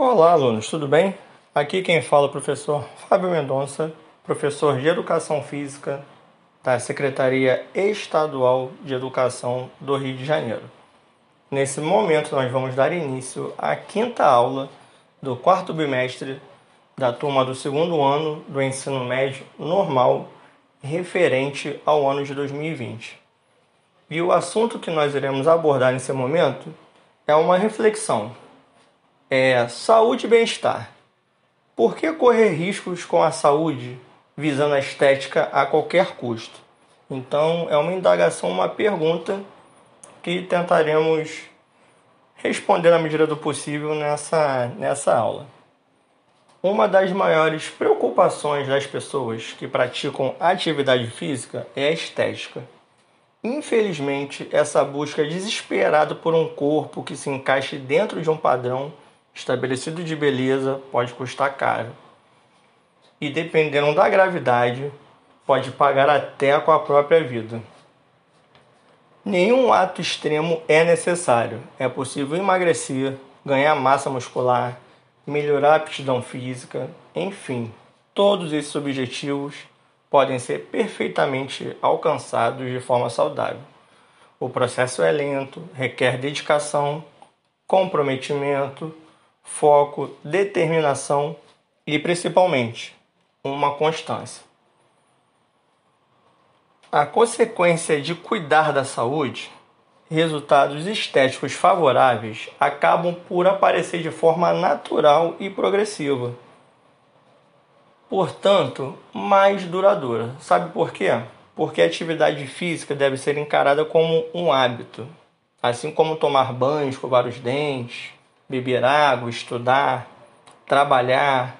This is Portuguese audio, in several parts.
Olá, alunos, tudo bem? Aqui quem fala é o professor Fábio Mendonça, professor de Educação Física da Secretaria Estadual de Educação do Rio de Janeiro. Nesse momento, nós vamos dar início à quinta aula do quarto bimestre da turma do segundo ano do ensino médio normal referente ao ano de 2020. E o assunto que nós iremos abordar nesse momento é uma reflexão é saúde e bem-estar. Por que correr riscos com a saúde visando a estética a qualquer custo? Então, é uma indagação, uma pergunta que tentaremos responder na medida do possível nessa, nessa aula. Uma das maiores preocupações das pessoas que praticam atividade física é a estética. Infelizmente, essa busca desesperada por um corpo que se encaixe dentro de um padrão estabelecido de beleza pode custar caro. E dependendo da gravidade, pode pagar até com a própria vida. Nenhum ato extremo é necessário. É possível emagrecer, ganhar massa muscular, melhorar a aptidão física, enfim, todos esses objetivos podem ser perfeitamente alcançados de forma saudável. O processo é lento, requer dedicação, comprometimento, foco, determinação e principalmente uma constância. A consequência de cuidar da saúde, resultados estéticos favoráveis acabam por aparecer de forma natural e progressiva. Portanto, mais duradoura. Sabe por quê? Porque a atividade física deve ser encarada como um hábito, assim como tomar banho, escovar os dentes, beber água, estudar, trabalhar.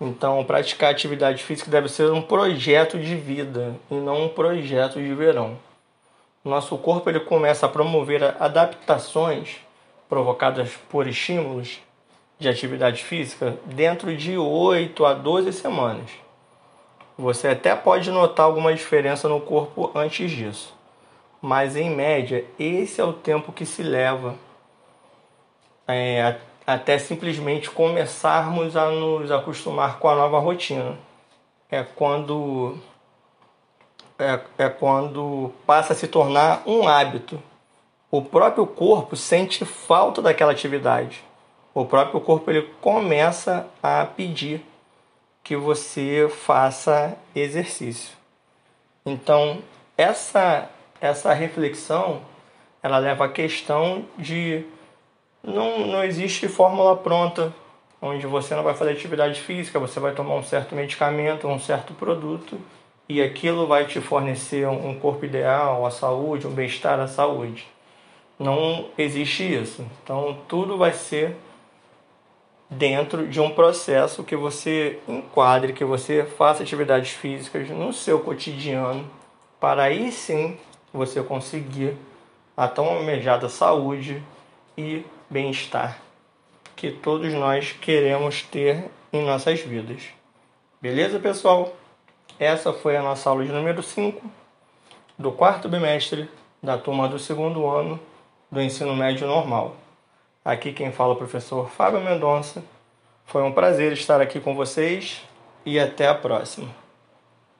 Então, praticar atividade física deve ser um projeto de vida e não um projeto de verão. Nosso corpo ele começa a promover adaptações provocadas por estímulos de atividade física dentro de 8 a 12 semanas. Você até pode notar alguma diferença no corpo antes disso, mas em média, esse é o tempo que se leva é, até simplesmente começarmos a nos acostumar com a nova rotina. É quando é, é quando passa a se tornar um hábito. O próprio corpo sente falta daquela atividade. O próprio corpo ele começa a pedir que você faça exercício. Então, essa essa reflexão ela leva à questão de não, não existe fórmula pronta onde você não vai fazer atividade física, você vai tomar um certo medicamento, um certo produto e aquilo vai te fornecer um corpo ideal, a saúde, um bem-estar, a saúde. Não existe isso. Então tudo vai ser dentro de um processo que você enquadre, que você faça atividades físicas no seu cotidiano, para aí sim você conseguir a tão almejada saúde e bem-estar que todos nós queremos ter em nossas vidas. Beleza, pessoal? Essa foi a nossa aula de número 5 do quarto bimestre da turma do segundo ano do ensino médio normal. Aqui quem fala é o professor Fábio Mendonça. Foi um prazer estar aqui com vocês e até a próxima.